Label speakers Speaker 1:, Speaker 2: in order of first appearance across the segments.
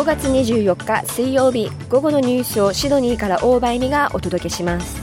Speaker 1: 5月24日水曜日午後のニュースをシドニーから大場恵美がお届けします。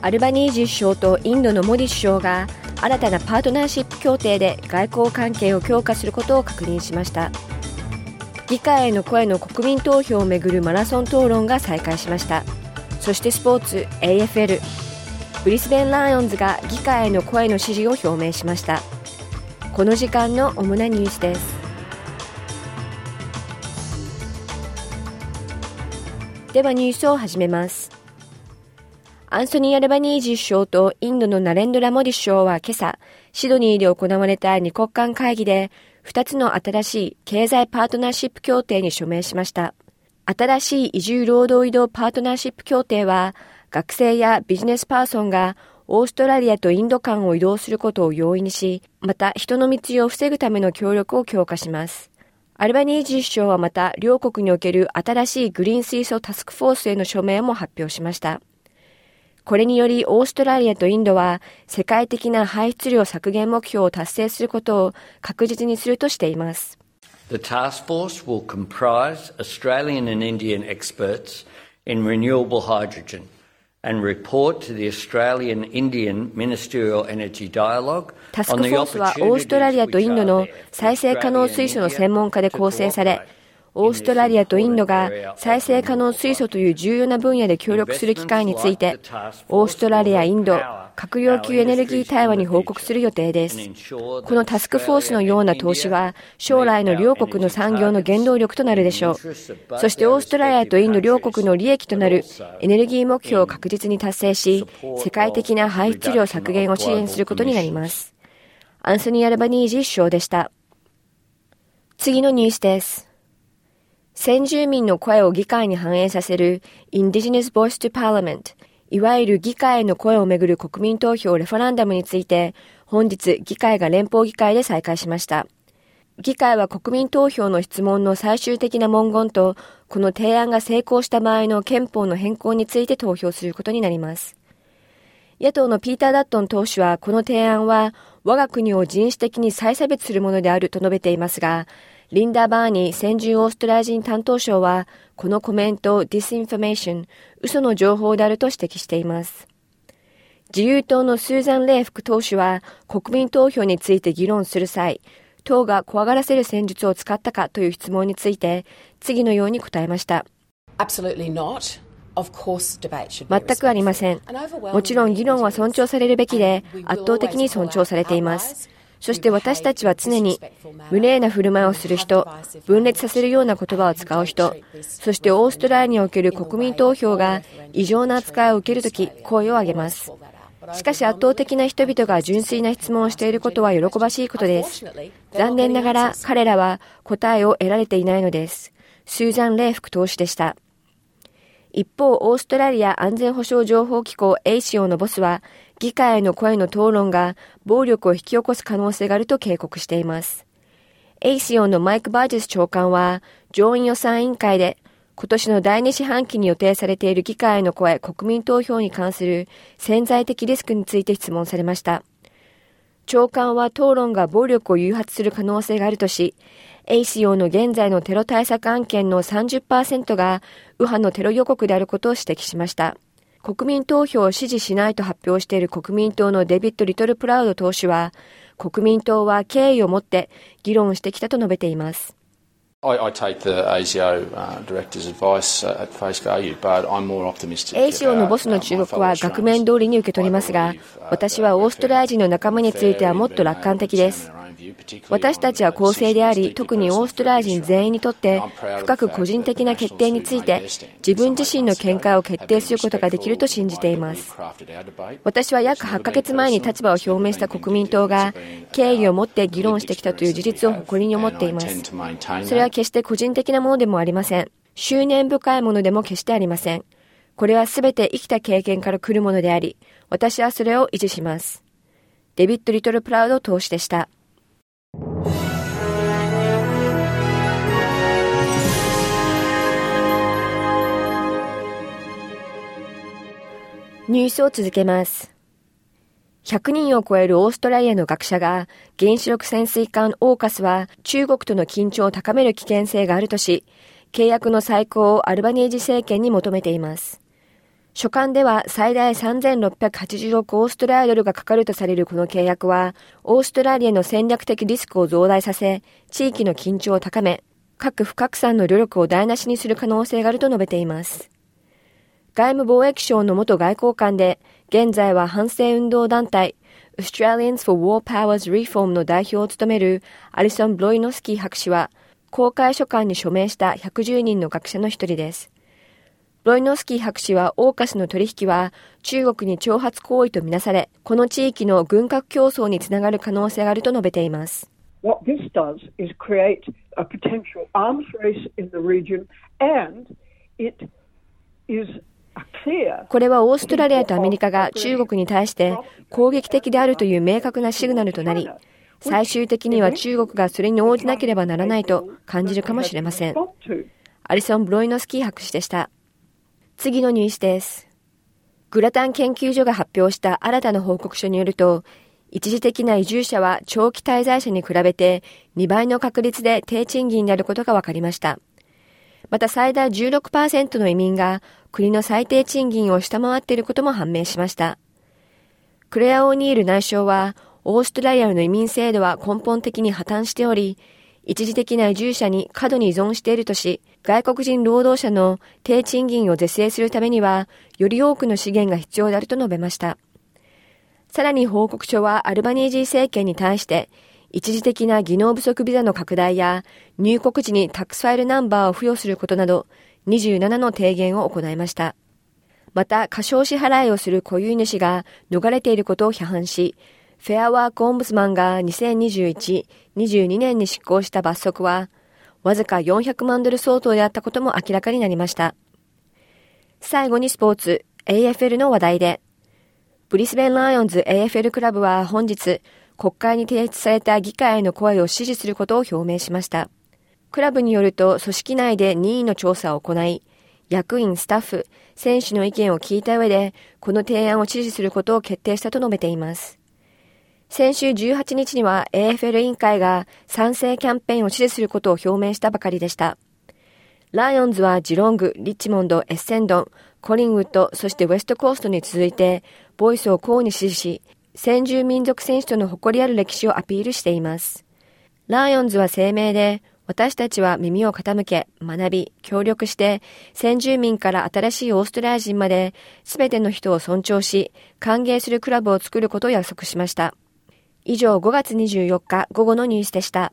Speaker 1: アルバニージー首相とインドのモディ首相が新たなパートナーシップ協定で外交関係を強化することを確認しました。議会への声の国民投票をめぐるマラソン討論が再開しました。そしてスポーツ AFL ブリスベン・ライオンズが議会への声の支持を表明しました。この時間の主なニュースです。ではニュースを始めますアンソニー・アルバニージー首相とインドのナレンドラ・モディ首相は今朝、シドニーで行われた二国間会議で、2つの新しい経済パートナーシップ協定に署名しました。新しい移住労働移動パートナーシップ協定は、学生やビジネスパーソンがオーストラリアとインド間を移動することを容易にし、また人の密輸を防ぐための協力を強化します。アルバニージー首相はまた両国における新しいグリーン水素タスクフォースへの署名も発表しました。これによりオーストラリアとインドは世界的な排出量削減目標を達成することを確実にするとしています。
Speaker 2: The task force will comprise Australian and Indian experts in renewable hydrogen and report to the Australian Indian Ministerial Energy Dialogue
Speaker 1: タスクフォースはオーストラリアとインドの再生可能水素の専門家で構成され、オーストラリアとインドが再生可能水素という重要な分野で協力する機会について、オーストラリア、インド、閣僚級エネルギー対話に報告する予定です。このタスクフォースのような投資は、将来の両国の産業の原動力となるでしょう。そしてオーストラリアとインド両国の利益となるエネルギー目標を確実に達成し、世界的な排出量削減を支援することになります。アンソニー・アルバニージー首相でした。次のニュースです。先住民の声を議会に反映させる Indigenous Voice to Parliament いわゆる議会への声をめぐる国民投票レファランダムについて本日議会が連邦議会で再開しました。議会は国民投票の質問の最終的な文言とこの提案が成功した場合の憲法の変更について投票することになります。野党のピーター・ダットン党首はこの提案は我が国を人種的に再差別するものであると述べていますが、リンダ・バーニー先住オーストラリア人担当相は、このコメントを disinformation、嘘の情報であると指摘しています。自由党のスーザン・レイ副党首は、国民投票について議論する際、党が怖がらせる戦術を使ったかという質問について、次のように答えました。全くありません。もちろん議論は尊重されるべきで、圧倒的に尊重されています。そして私たちは常に無礼な振る舞いをする人、分裂させるような言葉を使う人、そしてオーストラリアにおける国民投票が異常な扱いを受けるとき、声を上げます。しかし圧倒的な人々が純粋な質問をしていることは喜ばしいことです。残念ながら彼らは答えを得られていないのです。スーザン・レイ副党首でした。一方、オーストラリア安全保障情報機構 ACO のボスは、議会への声の討論が暴力を引き起こす可能性があると警告しています。ACO のマイク・バージェス長官は、上院予算委員会で、今年の第2四半期に予定されている議会への声国民投票に関する潜在的リスクについて質問されました。長官は討論が暴力を誘発する可能性があるとし、ACO の現在のテロ対策案件の30%が右派のテロ予告であることを指摘しました。国民投票を支持しないと発表している国民党のデビッド・リトル・プラウド党首は、国民党は敬意を持って議論してきたと述べています。ACO のボスの中国は額面通りに受け取りますが、私はオーストラリア人の仲間についてはもっと楽観的です。私たちは公正であり、特にオーストラリア人全員にとって、深く個人的な決定について、自分自身の見解を決定することができると信じています。私は約8ヶ月前に立場を表明した国民党が、敬意を持って議論してきたという事実を誇りに思っています。それは決して個人的なものでもありません。執念深いものでも決してありません。これはすべて生きた経験から来るものであり、私はそれを維持します。デビッド・リトル・プラウド投資でした。ニュースを続けます。100人を超えるオーストラリアの学者が原子力潜水艦オーカスは中国との緊張を高める危険性があるとし、契約の再考をアルバニージ政権に求めています。書簡では最大3680億オーストラリアドルがかかるとされるこの契約は、オーストラリアの戦略的リスクを増大させ、地域の緊張を高め、核不拡散の努力を台無しにする可能性があると述べています。外務貿易省の元外交官で、現在は反戦運動団体 Australians for War Powers Reform の代表を務めるアリソン・ブロイノスキー博士は、公開書簡に署名した110人の学者の一人です。ブロイノスキー博士はオーカスの取引は中国に挑発行為とみなされ、この地域の軍拡競争につながる可能性があると述べています。What this does is create a potential arms race in the region and it is これはオーストラリアとアメリカが中国に対して攻撃的であるという明確なシグナルとなり、最終的には中国がそれに応じなければならないと感じるかもしれません。アリソン・ブロイノスキー博士でした。次のニュースです。グラタン研究所が発表した新たな報告書によると、一時的な移住者は長期滞在者に比べて2倍の確率で低賃金であることが分かりました。また最大16%の移民が国の最低賃金を下回っていることも判明しました。クレア・オーニール内相は、オーストラリアの移民制度は根本的に破綻しており、一時的な移住者に過度に依存しているとし、外国人労働者の低賃金を是正するためには、より多くの資源が必要であると述べました。さらに報告書はアルバニージー政権に対して、一時的な技能不足ビザの拡大や入国時に Tax File Number を付与することなど27の提言を行いました。また、過少支払いをする雇用主が逃れていることを批判し、フェアワークオンブスマンが2021、22年に執行した罰則は、わずか400万ドル相当であったことも明らかになりました。最後にスポーツ、AFL の話題で、ブリスベンライオンズ AFL クラブは本日、国会に提出された議会への声を支持することを表明しました。クラブによると組織内で任意の調査を行い、役員、スタッフ、選手の意見を聞いた上で、この提案を支持することを決定したと述べています。先週18日には AFL 委員会が賛成キャンペーンを支持することを表明したばかりでした。ライオンズはジロング、リッチモンド、エッセンドン、コリンウッド、そしてウェストコーストに続いて、ボイスを公に支持し、先住民族選手との誇りある歴史をアピールしています。ライオンズは声明で、私たちは耳を傾け、学び、協力して、先住民から新しいオーストラリア人まで、すべての人を尊重し、歓迎するクラブを作ることを約束しました。以上5月24日午後のニュースでした。